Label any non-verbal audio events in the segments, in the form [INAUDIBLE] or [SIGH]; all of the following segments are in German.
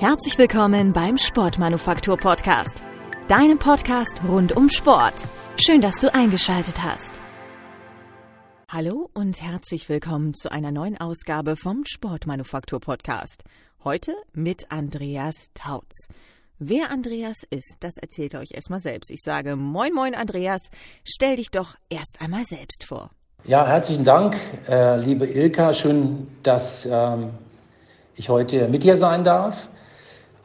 Herzlich willkommen beim Sportmanufaktur Podcast, deinem Podcast rund um Sport. Schön, dass du eingeschaltet hast. Hallo und herzlich willkommen zu einer neuen Ausgabe vom Sportmanufaktur Podcast. Heute mit Andreas Tautz. Wer Andreas ist, das erzählt er euch erstmal selbst. Ich sage Moin Moin Andreas, stell dich doch erst einmal selbst vor. Ja, herzlichen Dank, äh, liebe Ilka. Schön, dass ähm, ich heute mit dir sein darf.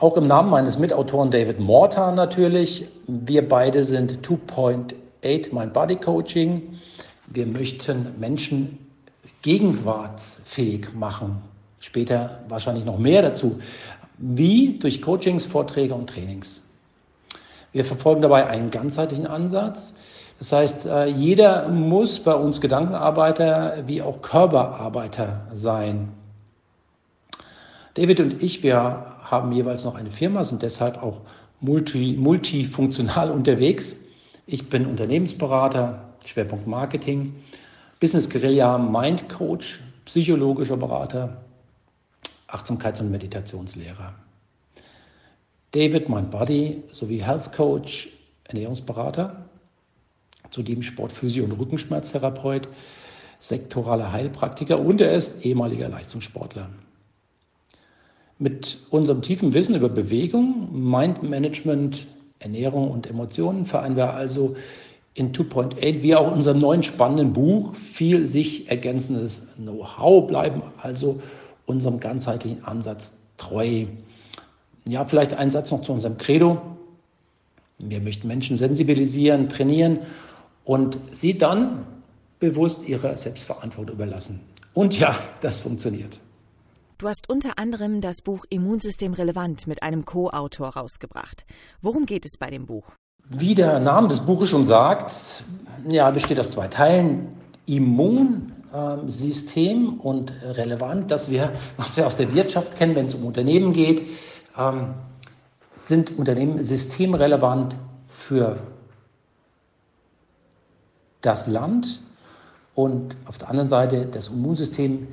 Auch im Namen meines Mitautoren David Mortar natürlich. Wir beide sind 2.8 Mind Body Coaching. Wir möchten Menschen gegenwartsfähig machen. Später wahrscheinlich noch mehr dazu. Wie? Durch Coachings, Vorträge und Trainings. Wir verfolgen dabei einen ganzheitlichen Ansatz. Das heißt, äh, jeder muss bei uns Gedankenarbeiter wie auch Körperarbeiter sein. David und ich, wir haben jeweils noch eine Firma, sind deshalb auch multi, multifunktional [LAUGHS] unterwegs. Ich bin Unternehmensberater, Schwerpunkt Marketing, Business Guerilla, Mind Coach, psychologischer Berater, Achtsamkeits- und Meditationslehrer. David, Mind Body sowie Health Coach, Ernährungsberater, zudem Sportphysio- und Rückenschmerztherapeut, sektoraler Heilpraktiker und er ist ehemaliger Leistungssportler. Mit unserem tiefen Wissen über Bewegung, Mindmanagement, Ernährung und Emotionen vereinen wir also in 2.8 wie auch in unserem neuen spannenden Buch viel sich ergänzendes Know-how, bleiben also unserem ganzheitlichen Ansatz treu. Ja, vielleicht ein Satz noch zu unserem Credo. Wir möchten Menschen sensibilisieren, trainieren und sie dann bewusst ihrer Selbstverantwortung überlassen. Und ja, das funktioniert. Du hast unter anderem das Buch Immunsystem relevant mit einem Co-Autor rausgebracht. Worum geht es bei dem Buch? Wie der Name des Buches schon sagt, ja, besteht aus zwei Teilen. Immunsystem und relevant, dass wir, was wir aus der Wirtschaft kennen, wenn es um Unternehmen geht, ähm, sind Unternehmen systemrelevant für das Land und auf der anderen Seite das Immunsystem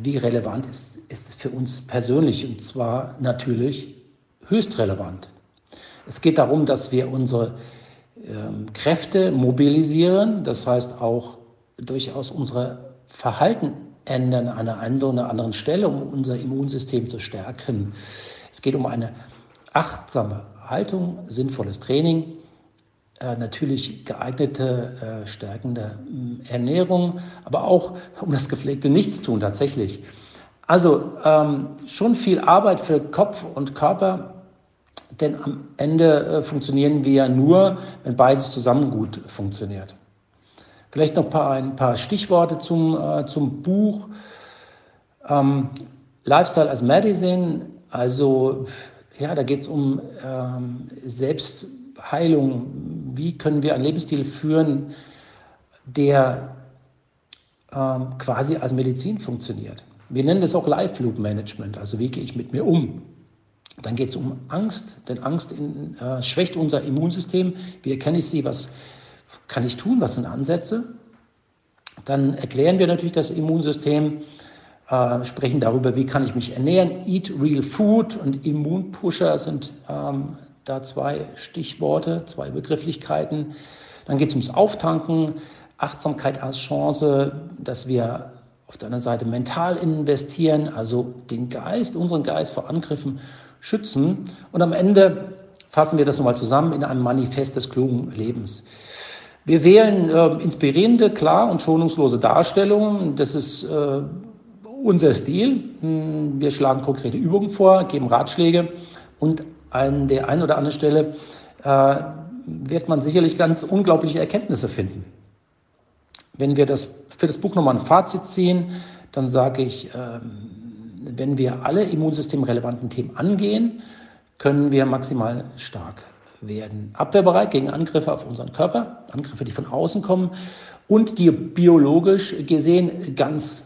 wie relevant ist, ist für uns persönlich und zwar natürlich höchst relevant. Es geht darum, dass wir unsere ähm, Kräfte mobilisieren, das heißt auch durchaus unsere Verhalten ändern an einer einen oder anderen Stelle, um unser Immunsystem zu stärken. Es geht um eine achtsame Haltung, sinnvolles Training, natürlich geeignete, äh, stärkende äh, Ernährung, aber auch um das gepflegte Nichtstun tatsächlich. Also ähm, schon viel Arbeit für Kopf und Körper, denn am Ende äh, funktionieren wir nur, wenn beides zusammen gut funktioniert. Vielleicht noch ein paar, ein paar Stichworte zum, äh, zum Buch. Ähm, Lifestyle as Medicine, also ja, da geht es um ähm, Selbstheilung, wie können wir einen Lebensstil führen, der ähm, quasi als Medizin funktioniert. Wir nennen das auch Life Loop Management, also wie gehe ich mit mir um. Dann geht es um Angst, denn Angst in, äh, schwächt unser Immunsystem. Wie erkenne ich sie? Was kann ich tun? Was sind Ansätze? Dann erklären wir natürlich das Immunsystem, äh, sprechen darüber, wie kann ich mich ernähren. Eat Real Food und Immunpusher sind ähm, da zwei Stichworte, zwei Begrifflichkeiten. Dann geht es ums Auftanken, Achtsamkeit als Chance, dass wir auf der anderen Seite mental investieren, also den Geist, unseren Geist vor Angriffen schützen. Und am Ende fassen wir das nochmal zusammen in einem Manifest des klugen Lebens. Wir wählen äh, inspirierende, klar und schonungslose Darstellungen. Das ist äh, unser Stil. Hm, wir schlagen konkrete Übungen vor, geben Ratschläge und an der einen oder anderen Stelle äh, wird man sicherlich ganz unglaubliche Erkenntnisse finden. Wenn wir das für das Buch nochmal ein Fazit ziehen, dann sage ich, äh, wenn wir alle immunsystemrelevanten Themen angehen, können wir maximal stark werden. Abwehrbereit gegen Angriffe auf unseren Körper, Angriffe, die von außen kommen und die biologisch gesehen ganz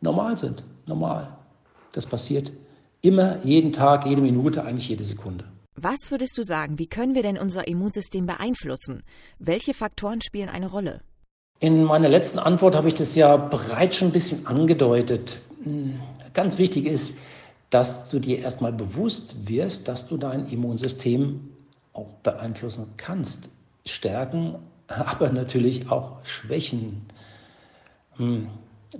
normal sind. Normal. Das passiert Immer, jeden Tag, jede Minute, eigentlich jede Sekunde. Was würdest du sagen, wie können wir denn unser Immunsystem beeinflussen? Welche Faktoren spielen eine Rolle? In meiner letzten Antwort habe ich das ja bereits schon ein bisschen angedeutet. Hm, ganz wichtig ist, dass du dir erstmal bewusst wirst, dass du dein Immunsystem auch beeinflussen kannst. Stärken, [LAUGHS] aber natürlich auch schwächen. Hm.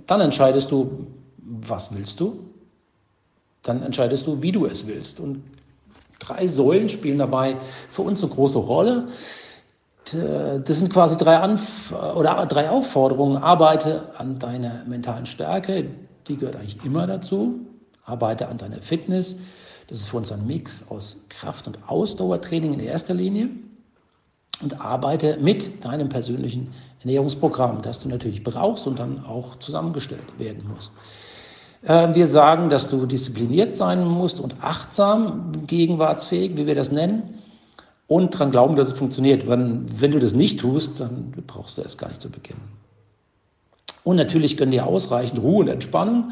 Dann entscheidest du, was willst du? Dann entscheidest du, wie du es willst. Und drei Säulen spielen dabei für uns eine große Rolle. Das sind quasi drei, Anf oder drei Aufforderungen. Arbeite an deiner mentalen Stärke, die gehört eigentlich immer dazu. Arbeite an deiner Fitness. Das ist für uns ein Mix aus Kraft- und Ausdauertraining in erster Linie. Und arbeite mit deinem persönlichen Ernährungsprogramm, das du natürlich brauchst und dann auch zusammengestellt werden muss. Äh, wir sagen, dass du diszipliniert sein musst und achtsam, gegenwartsfähig, wie wir das nennen, und daran glauben, dass es funktioniert. Wenn, wenn du das nicht tust, dann brauchst du es gar nicht zu beginnen. Und natürlich können dir ausreichend Ruhe und Entspannung.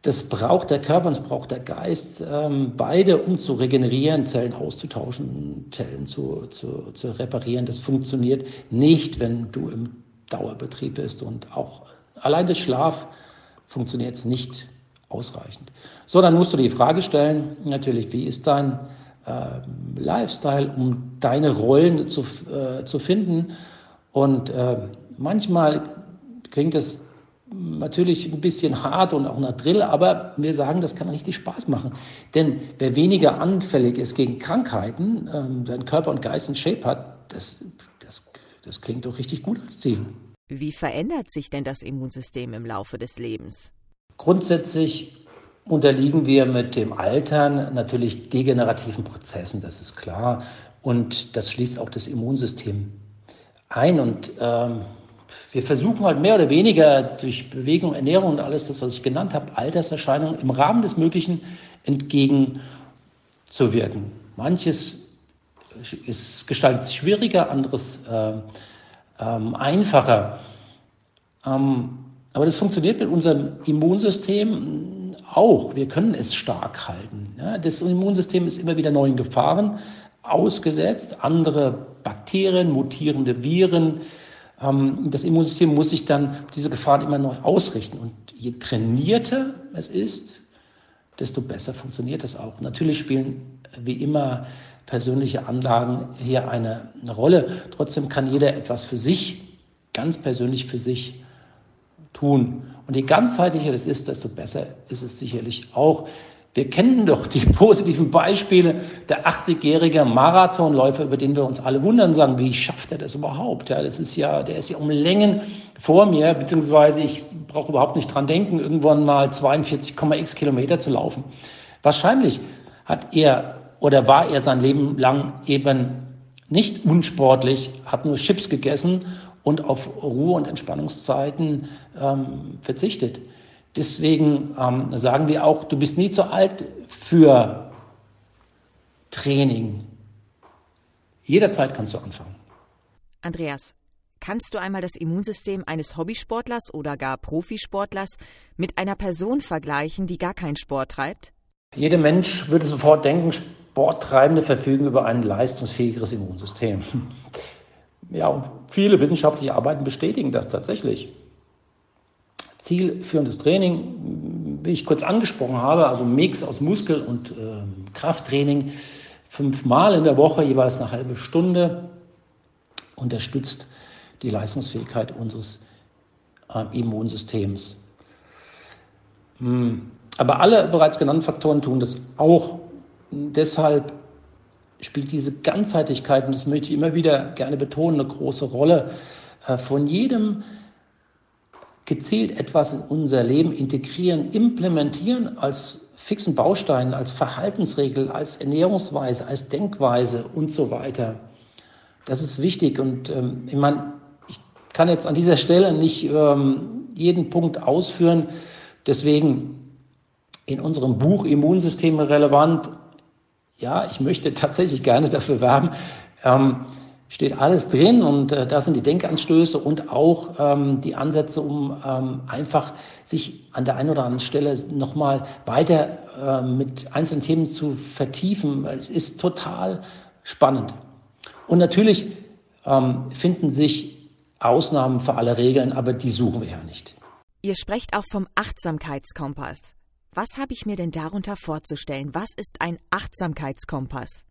Das braucht der Körper und das braucht der Geist, ähm, beide, um zu regenerieren, Zellen auszutauschen, Zellen zu, zu, zu reparieren. Das funktioniert nicht, wenn du im Dauerbetrieb bist und auch allein der Schlaf funktioniert nicht ausreichend. So, dann musst du die Frage stellen, natürlich, wie ist dein äh, Lifestyle, um deine Rollen zu, äh, zu finden? Und äh, manchmal klingt es natürlich ein bisschen hart und auch nach Drill, aber wir sagen, das kann richtig Spaß machen. Denn wer weniger anfällig ist gegen Krankheiten, ähm, sein Körper und Geist in Shape hat, das, das, das klingt doch richtig gut als Ziel. Wie verändert sich denn das Immunsystem im Laufe des Lebens? Grundsätzlich unterliegen wir mit dem Altern natürlich degenerativen Prozessen, das ist klar. Und das schließt auch das Immunsystem ein. Und ähm, wir versuchen halt mehr oder weniger durch Bewegung, Ernährung und alles das, was ich genannt habe, Alterserscheinungen im Rahmen des Möglichen entgegenzuwirken. Manches ist, gestaltet sich schwieriger, anderes äh, ähm, einfacher. Ähm, aber das funktioniert mit unserem Immunsystem auch. Wir können es stark halten. Ja, das Immunsystem ist immer wieder neuen Gefahren ausgesetzt. Andere Bakterien, mutierende Viren. Ähm, das Immunsystem muss sich dann diese Gefahren immer neu ausrichten. Und je trainierter es ist, desto besser funktioniert es auch. Natürlich spielen wie immer persönliche Anlagen hier eine, Rolle. Trotzdem kann jeder etwas für sich, ganz persönlich für sich tun. Und je ganzheitlicher das ist, desto besser ist es sicherlich auch. Wir kennen doch die [LAUGHS] positiven Beispiele der 80-jährige Marathonläufer, über den wir uns alle wundern, sagen, wie schafft er das überhaupt? Ja, das ist ja, der ist ja um Längen vor mir, beziehungsweise ich brauche überhaupt nicht dran denken, irgendwann mal 42,x Kilometer zu laufen. Wahrscheinlich hat er oder war er sein Leben lang eben nicht unsportlich, hat nur Chips gegessen und auf Ruhe- und Entspannungszeiten ähm, verzichtet. Deswegen ähm, sagen wir auch, du bist nie zu alt für Training. Jederzeit kannst du anfangen. Andreas, kannst du einmal das Immunsystem eines Hobbysportlers oder gar Profisportlers mit einer Person vergleichen, die gar keinen Sport treibt? Jeder Mensch würde sofort denken, Sporttreibende verfügen über ein leistungsfähigeres Immunsystem. [LAUGHS] Ja, und viele wissenschaftliche Arbeiten bestätigen das tatsächlich. Zielführendes Training, wie ich kurz angesprochen habe, also Mix aus Muskel- und äh, Krafttraining, fünfmal in der Woche, jeweils eine halbe Stunde, unterstützt die Leistungsfähigkeit unseres äh, Immunsystems. Hm. Aber alle bereits genannten Faktoren tun das auch. Deshalb spielt diese Ganzheitlichkeit, und das möchte ich immer wieder gerne betonen, eine große Rolle. Äh, von jedem gezielt etwas in unser Leben integrieren, implementieren als fixen Baustein, als Verhaltensregel, als Ernährungsweise, als Denkweise und so weiter. Das ist wichtig und ähm, ich meine, ich kann jetzt an dieser Stelle nicht ähm, jeden Punkt ausführen. Deswegen in unserem Buch Immunsysteme relevant, ja, ich möchte tatsächlich gerne dafür werben, ähm, steht alles drin und äh, da sind die Denkanstöße und auch ähm, die Ansätze, um ähm, einfach sich an der einen oder anderen Stelle nochmal weiter äh, mit einzelnen Themen zu vertiefen. Es ist total spannend. Und natürlich ähm, finden sich Ausnahmen für alle Regeln, aber die suchen wir ja nicht. Ihr sprecht auch vom Achtsamkeitskompass. Was habe ich mir denn darunter vorzustellen? Was ist ein Achtsamkeitskompass?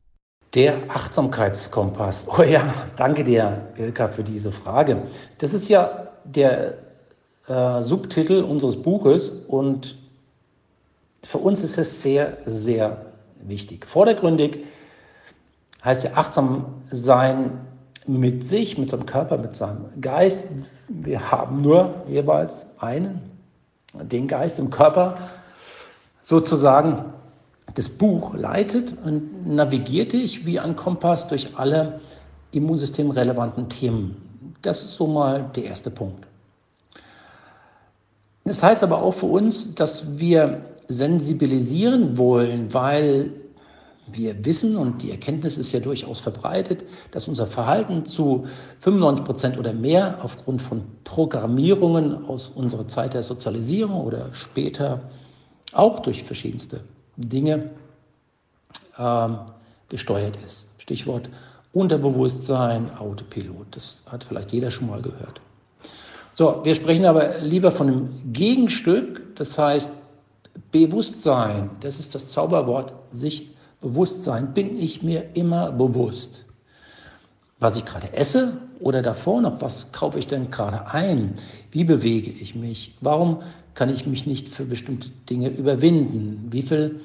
Der Achtsamkeitskompass. Oh ja, danke dir, Ilka, für diese Frage. Das ist ja der äh, Subtitel unseres Buches und für uns ist es sehr, sehr wichtig. Vordergründig heißt ja achtsam sein mit sich, mit seinem Körper, mit seinem Geist. Wir haben nur jeweils einen, den Geist im Körper sozusagen. Das Buch leitet und navigiert dich wie ein Kompass durch alle immunsystemrelevanten Themen. Das ist so mal der erste Punkt. Das heißt aber auch für uns, dass wir sensibilisieren wollen, weil wir wissen, und die Erkenntnis ist ja durchaus verbreitet, dass unser Verhalten zu 95 Prozent oder mehr aufgrund von Programmierungen aus unserer Zeit der Sozialisierung oder später auch durch verschiedenste Dinge ähm, gesteuert ist. Stichwort Unterbewusstsein, Autopilot. Das hat vielleicht jeder schon mal gehört. So, wir sprechen aber lieber von einem Gegenstück, das heißt Bewusstsein. Das ist das Zauberwort, sich Bewusstsein bin ich mir immer bewusst. Was ich gerade esse oder davor noch, was kaufe ich denn gerade ein? Wie bewege ich mich? Warum kann ich mich nicht für bestimmte Dinge überwinden? Wie viel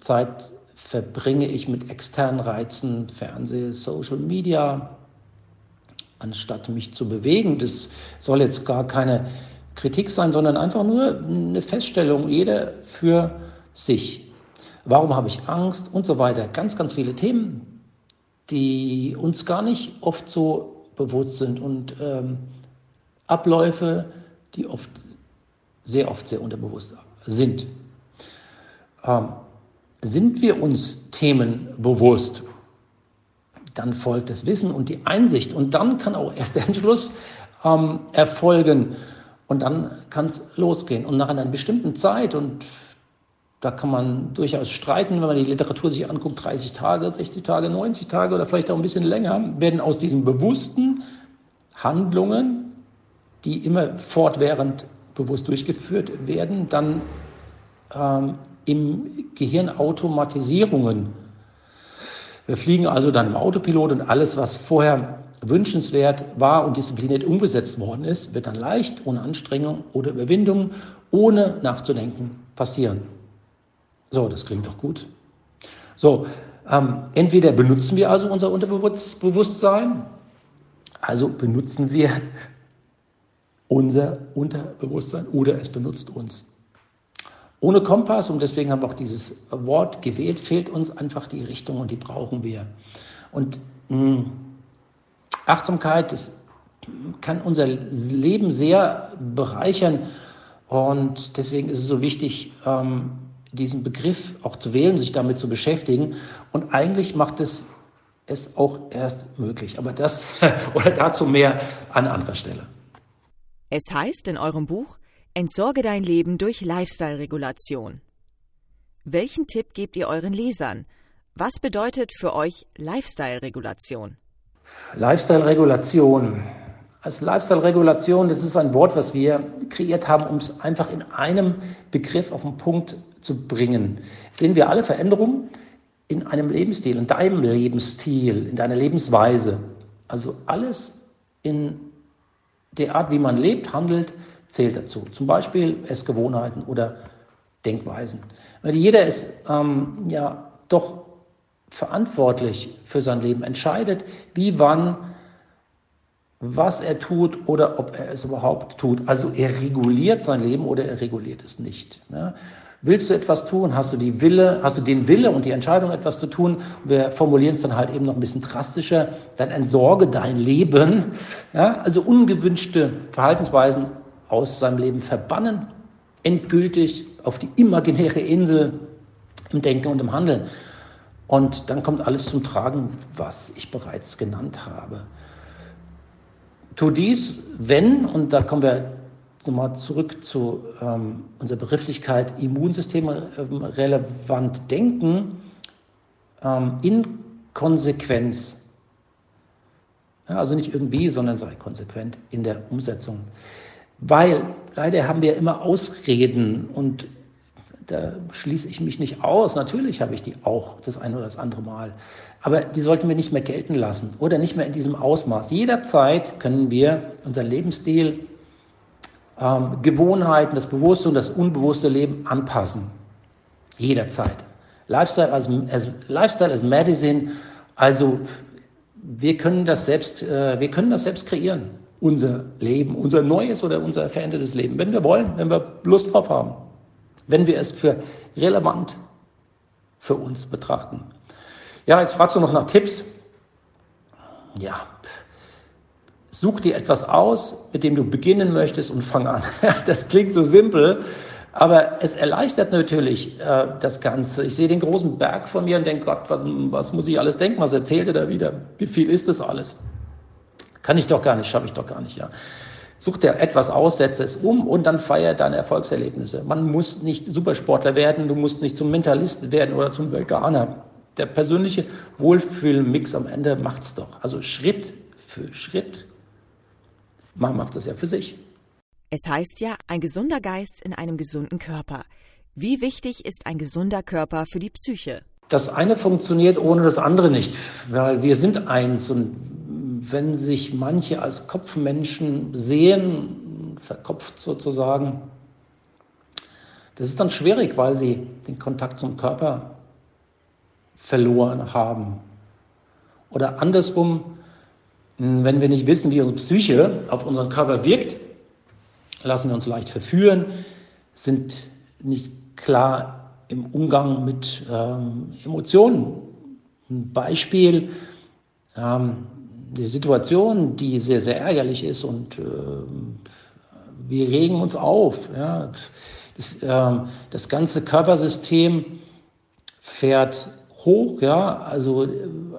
Zeit verbringe ich mit externen Reizen, Fernseh, Social Media, anstatt mich zu bewegen? Das soll jetzt gar keine Kritik sein, sondern einfach nur eine Feststellung, jeder für sich warum habe ich Angst und so weiter. Ganz, ganz viele Themen, die uns gar nicht oft so bewusst sind und ähm, Abläufe, die oft, sehr oft sehr unterbewusst sind. Ähm, sind wir uns Themen bewusst, dann folgt das Wissen und die Einsicht und dann kann auch erst der Entschluss ähm, erfolgen und dann kann es losgehen. Und nach einer bestimmten Zeit und da kann man durchaus streiten, wenn man die Literatur sich anguckt, 30 Tage, 60 Tage, 90 Tage oder vielleicht auch ein bisschen länger, werden aus diesen bewussten Handlungen, die immer fortwährend bewusst durchgeführt werden, dann ähm, im Gehirn Automatisierungen. Wir fliegen also dann im Autopilot und alles, was vorher wünschenswert war und diszipliniert umgesetzt worden ist, wird dann leicht, ohne Anstrengung oder Überwindung, ohne nachzudenken, passieren. So, das klingt doch gut. So, ähm, entweder benutzen wir also unser Unterbewusstsein, also benutzen wir unser Unterbewusstsein oder es benutzt uns. Ohne Kompass, und deswegen haben wir auch dieses Wort gewählt, fehlt uns einfach die Richtung und die brauchen wir. Und mh, hm, Achtsamkeit, das kann unser Leben sehr bereichern und deswegen ist es so wichtig, ähm, diesen Begriff auch zu wählen, sich damit zu beschäftigen. Und eigentlich macht es es auch erst möglich. Aber das [LAUGHS] oder dazu mehr an anderer Stelle. Es heißt in eurem Buch, entsorge dein Leben durch Lifestyle-Regulation. Welchen Tipp gebt ihr euren Lesern? Was bedeutet für euch Lifestyle-Regulation? Lifestyle-Regulation. Als Lifestyle-Regulation, das ist ein Wort, was wir kreiert haben, um es einfach in einem Begriff auf den Punkt zu bringen. Sehen wir alle Veränderungen in einem Lebensstil, in deinem Lebensstil, in deiner Lebensweise. Also alles in der Art, wie man lebt, handelt, zählt dazu. Zum Beispiel Essgewohnheiten oder Denkweisen. Weil jeder ist ähm, ja doch verantwortlich für sein Leben, entscheidet, wie, wann, was er tut oder ob er es überhaupt tut. Also er reguliert sein Leben oder er reguliert es nicht. Ja? Willst du etwas tun? Hast du die Wille, hast du den Wille und die Entscheidung, etwas zu tun? Wir formulieren es dann halt eben noch ein bisschen drastischer. Dann entsorge dein Leben. Ja, also ungewünschte Verhaltensweisen aus seinem Leben verbannen, endgültig auf die imaginäre Insel im Denken und im Handeln. Und dann kommt alles zum Tragen, was ich bereits genannt habe. Tu dies, wenn, und da kommen wir nochmal zurück zu ähm, unserer Begrifflichkeit Immunsystem relevant denken, ähm, in Konsequenz. Ja, also nicht irgendwie, sondern sei konsequent in der Umsetzung. Weil leider haben wir immer Ausreden und da schließe ich mich nicht aus. Natürlich habe ich die auch das eine oder das andere Mal. Aber die sollten wir nicht mehr gelten lassen oder nicht mehr in diesem Ausmaß. Jederzeit können wir unseren Lebensstil, ähm, Gewohnheiten, das bewusste und das unbewusste Leben anpassen. Jederzeit. Lifestyle as, as, Lifestyle as Medicine, also wir können das selbst, äh, wir können das selbst kreieren. Unser Leben, unser neues oder unser verändertes Leben, wenn wir wollen, wenn wir Lust drauf haben wenn wir es für relevant für uns betrachten. Ja, jetzt fragst du noch nach Tipps. Ja, such dir etwas aus, mit dem du beginnen möchtest und fang an. [LAUGHS] Das klingt so simpel, aber es erleichtert natürlich äh, das Ganze. Ich sehe den großen Berg von mir und denke, Gott, was, was muss ich alles denken? Was erzählt er da wieder? Wie viel ist das alles? Kann ich doch gar nicht, schaffe ich doch gar nicht, ja. Such dir etwas aus, setze es um und dann feier deine Erfolgserlebnisse. Man muss nicht Supersportler werden, du musst nicht zum Mentalist werden oder zum Veganer. Der persönliche Wohlfühlmix am Ende macht's doch. Also Schritt für Schritt. Man macht das ja für sich. Es heißt ja, ein gesunder Geist in einem gesunden Körper. Wie wichtig ist ein gesunder Körper für die Psyche? Das eine funktioniert ohne das andere nicht, weil wir sind eins und wenn sich manche als Kopfmenschen sehen, verkopft sozusagen, das ist dann schwierig, weil sie den Kontakt zum Körper verloren haben. Oder andersrum, wenn wir nicht wissen, wie unsere Psyche auf unseren Körper wirkt, lassen wir uns leicht verführen, sind nicht klar im Umgang mit ähm, Emotionen. Ein Beispiel, ähm, die Situation, die sehr, sehr ärgerlich ist und äh, wir regen uns auf. Ja. Das, äh, das ganze Körpersystem fährt hoch, ja, also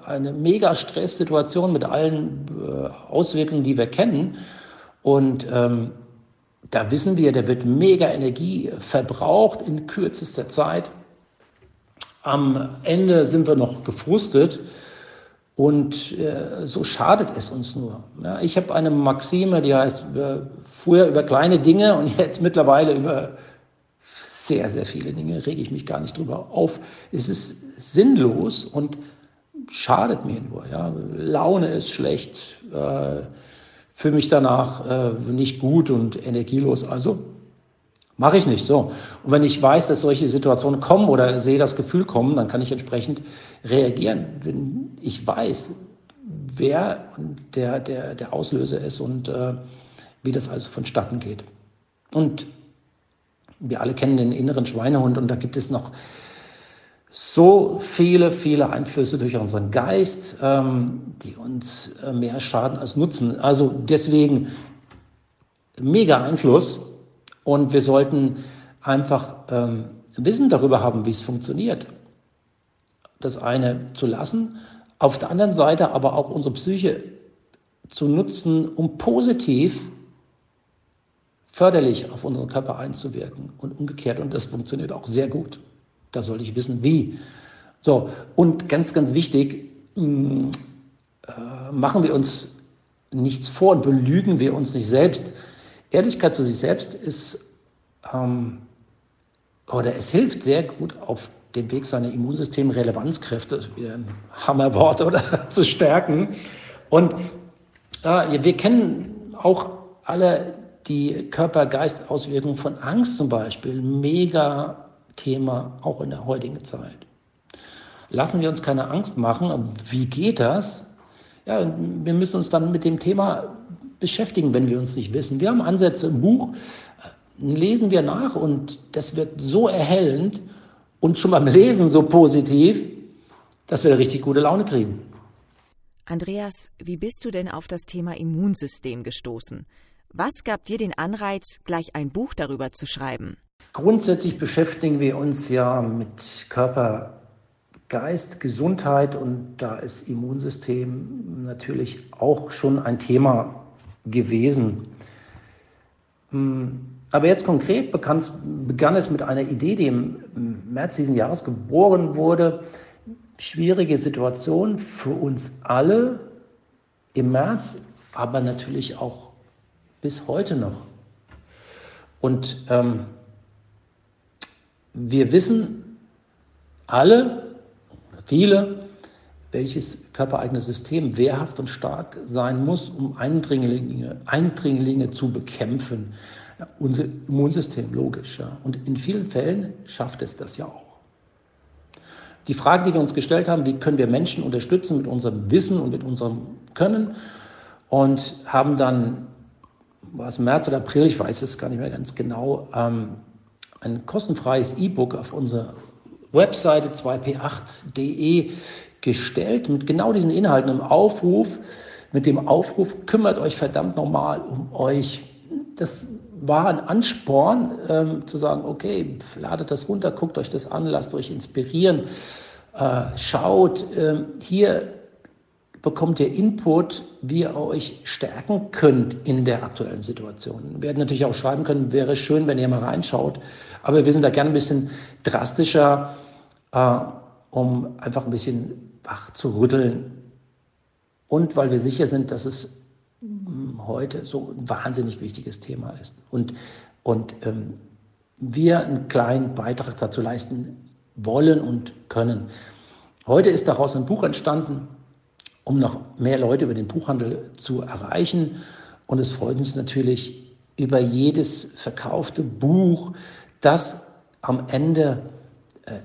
eine mega Stresssituation mit allen äh, Auswirkungen, die wir kennen. Und ähm, da wissen wir, da wird mega Energie verbraucht in kürzester Zeit. Am Ende sind wir noch gefrustet und äh, so schadet es uns nur. Ja, ich habe eine Maxime, die heißt, äh, früher über kleine Dinge und [LAUGHS] jetzt mittlerweile über sehr, sehr viele Dinge rege ich mich gar nicht drüber auf. Es ist sinnlos und schadet mir nur. Ja. Laune ist schlecht, äh, fühle mich danach äh, nicht gut und energielos. Also Mache ich nicht so. Und wenn ich weiß, dass solche Situationen kommen oder sehe das Gefühl kommen, dann kann ich entsprechend reagieren. Wenn ich weiß, wer der, der, der Auslöser ist und äh, wie das also vonstatten geht. Und wir alle kennen den inneren Schweinehund und da gibt es noch so viele, viele Einflüsse durch unseren Geist, ähm, die uns äh, mehr schaden als nutzen. Also deswegen mega Einfluss und wir sollten einfach ähm, Wissen darüber haben, wie es funktioniert. Das eine zu lassen, auf der anderen Seite aber auch unsere Psyche zu nutzen, um positiv förderlich auf unseren Körper einzuwirken und umgekehrt. Und das funktioniert auch sehr gut. Da sollte ich wissen, wie. So, und ganz, ganz wichtig, mh, äh, machen wir uns nichts vor und belügen wir uns nicht selbst. Ehrlichkeit zu sich selbst ist, ähm, oder es hilft sehr gut auf dem Weg seiner Immunsystem-Relevanzkräfte, wieder ein Hammerwort, oder [LAUGHS] zu stärken. Und äh, wir kennen auch alle die Körper-Geist-Auswirkungen von Angst zum Beispiel. Mega Thema auch in der heutigen Zeit. Lassen wir uns keine Angst machen. Wie geht das? Ja, wir müssen uns dann mit dem Thema beschäftigen, wenn wir uns nicht wissen. Wir haben Ansätze im Buch, lesen wir nach und das wird so erhellend und schon beim Lesen so positiv, dass wir richtig gute Laune kriegen. Andreas, wie bist du denn auf das Thema Immunsystem gestoßen? Was gab dir den Anreiz, gleich ein Buch darüber zu schreiben? Grundsätzlich beschäftigen wir uns ja mit Körper, Geist, Gesundheit und da ist Immunsystem natürlich auch schon ein Thema gewesen. Hm, aber jetzt konkret begann, es mit einer Idee, die im März diesen Jahres geboren wurde. Schwierige Situation für uns alle im März, aber natürlich auch bis heute noch. Und ähm, wir wissen alle, viele, welches körpereigene System wehrhaft und stark sein muss, um Eindringlinge, Eindringlinge zu bekämpfen. Ja, unser Immunsystem, logisch. Ja. Und in vielen Fällen schafft es das ja auch. Die Frage, die wir uns gestellt haben, wie können wir Menschen unterstützen mit unserem Wissen und mit unserem Können und haben dann, war es März oder April, ich weiß es gar nicht mehr ganz genau, ähm, ein kostenfreies E-Book auf unserer Webseite 2p8.de gestellt mit genau diesen Inhalten im Aufruf, mit dem Aufruf, kümmert euch verdammt nochmal um euch. Das war ein Ansporn, ähm, zu sagen, okay, ladet das runter, guckt euch das an, lasst euch inspirieren, äh, schaut, äh, hier bekommt ihr Input, wie ihr euch stärken könnt in der aktuellen Situation. Wir werden natürlich auch schreiben können, wäre schön, wenn ihr mal reinschaut, aber wir sind da gerne ein bisschen drastischer, äh, um einfach ein bisschen wach zu rütteln und weil wir sicher sind, dass es heute so ein wahnsinnig wichtiges Thema ist. Und, und ähm, wir einen kleinen Beitrag dazu leisten wollen und können. Heute ist daraus ein Buch entstanden, um noch mehr Leute über den Buchhandel zu erreichen. Und es freut uns natürlich über jedes verkaufte Buch, das am Ende äh,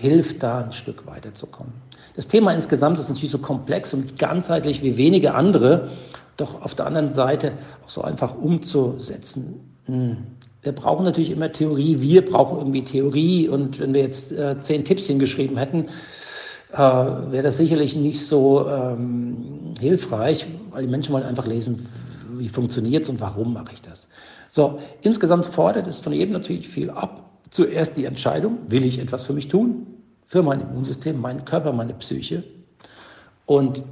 hilft, da ein Stück weiterzukommen. Das Thema insgesamt ist natürlich so komplex und ganzheitlich wie wenige andere doch auf der anderen Seite auch so einfach umzusetzen. Hm. Wir brauchen natürlich immer Theorie, wir brauchen irgendwie Theorie und wenn wir jetzt äh, zehn Tipps hingeschrieben hätten, äh, wäre das sicherlich nicht so ähm, hilfreich, weil die Menschen wollen einfach lesen, wie funktioniert es und warum mache ich das. So, insgesamt fordert es von jedem natürlich viel ab. Zuerst die Entscheidung, will ich etwas für mich tun, für mein Immunsystem, meinen Körper, meine Psyche. Und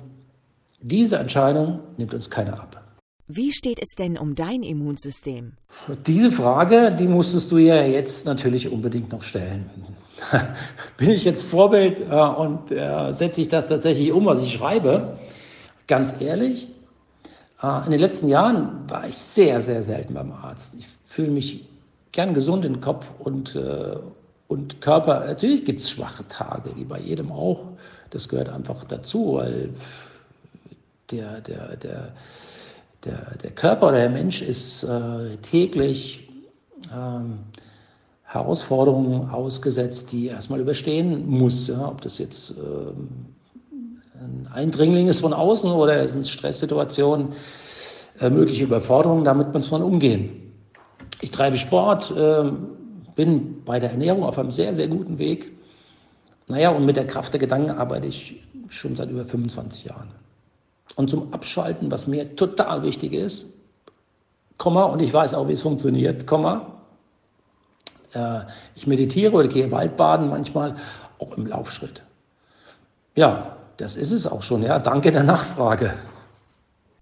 diese Entscheidung nimmt uns keiner ab. Wie steht es denn um dein Immunsystem? Diese Frage, die musstest du ja jetzt natürlich unbedingt noch stellen. [LAUGHS] Bin ich jetzt Vorbild äh, und äh, setze ich das tatsächlich um, was ich schreibe? Ganz ehrlich, äh, in den letzten Jahren war ich sehr, sehr selten beim Arzt. Ich fühle mich gern gesund in Kopf und, äh, und Körper. Natürlich gibt es schwache Tage, wie bei jedem auch. Das gehört einfach dazu, weil der, der, der, der, der Körper oder der Mensch ist äh, täglich ähm, Herausforderungen ausgesetzt, die er erstmal überstehen muss. Ja? Ob das jetzt ähm, ein Eindringling ist von außen oder es sind Stresssituationen, äh, mögliche Überforderungen, damit muss man umgehen. Ich treibe Sport, äh, bin bei der Ernährung auf einem sehr, sehr guten Weg. Naja, und mit der Kraft der Gedanken arbeite ich schon seit über 25 Jahren. Und zum Abschalten, was mir total wichtig ist, Komma, und ich weiß auch, wie es funktioniert, Komma, äh, ich meditiere oder gehe Waldbaden manchmal, auch im Laufschritt. Ja, das ist es auch schon, ja. Danke der Nachfrage.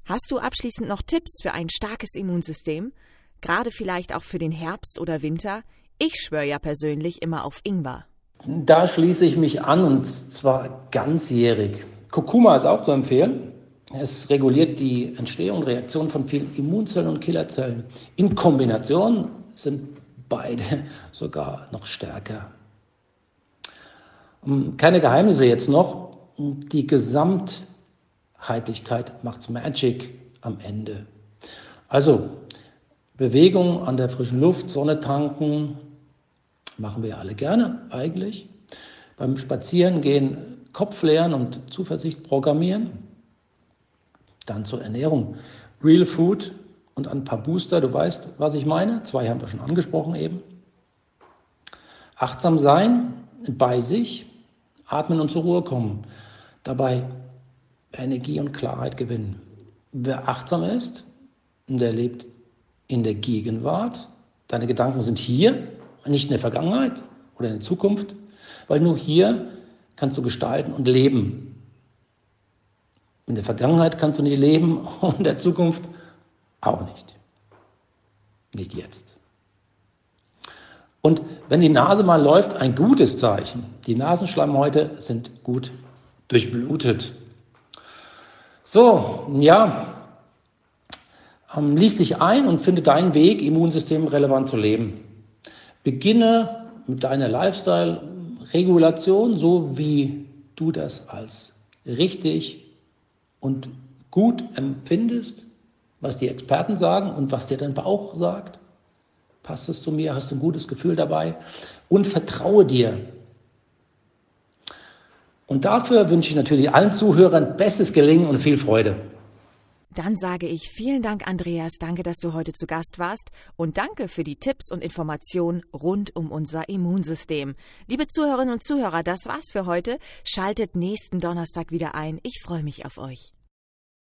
Hast du abschließend noch Tipps für ein starkes Immunsystem? Gerade vielleicht auch für den Herbst oder Winter? Ich schwöre ja persönlich immer auf Ingwer. Da schließe ich mich an und zwar ganzjährig. Kurkuma ist auch zu empfehlen. Es reguliert die Entstehung und Reaktion von vielen Immunzellen und Killerzellen. In Kombination sind beide [LAUGHS] sogar noch stärker. Ähm, keine Geheimnisse jetzt noch. Die Gesamtheitlichkeit macht's Magic am Ende. Also Bewegung an der frischen Luft, Sonne tanken, machen wir alle gerne eigentlich. Beim Spazierengehen Kopf leeren und Zuversicht programmieren. Dann zur Ernährung. Real Food und ein paar Booster, du weißt, was ich meine. Zwei haben wir schon angesprochen eben. Achtsam sein bei sich, atmen und zur Ruhe kommen. Dabei Energie und Klarheit gewinnen. Wer achtsam ist, der lebt in der Gegenwart. Deine Gedanken sind hier, nicht in der Vergangenheit oder in der Zukunft, weil nur hier kannst du gestalten und leben. In der Vergangenheit kannst du nicht leben [LAUGHS] und in der Zukunft auch nicht. Nicht jetzt. Und wenn die Nase mal läuft, ein gutes Zeichen. Die Nasenschleimhäute sind gut durchblutet. So, ja, ähm, lies dich ein und finde deinen Weg, Immunsystem relevant zu leben. Beginne mit deiner Lifestyle-Regulation, so wie du das als richtig und gut empfindest, was die Experten sagen und was dir dein Bauch sagt. Passt es zu mir? Hast du ein gutes Gefühl dabei? Und vertraue dir. Und dafür wünsche ich natürlich allen Zuhörern bestes Gelingen und viel Freude. Dann sage ich vielen Dank, Andreas. Danke, dass du heute zu Gast warst. Und danke für die Tipps und Informationen rund um unser Immunsystem. Liebe Zuhörerinnen und Zuhörer, das war's für heute. Schaltet nächsten Donnerstag wieder ein. Ich freue mich auf euch.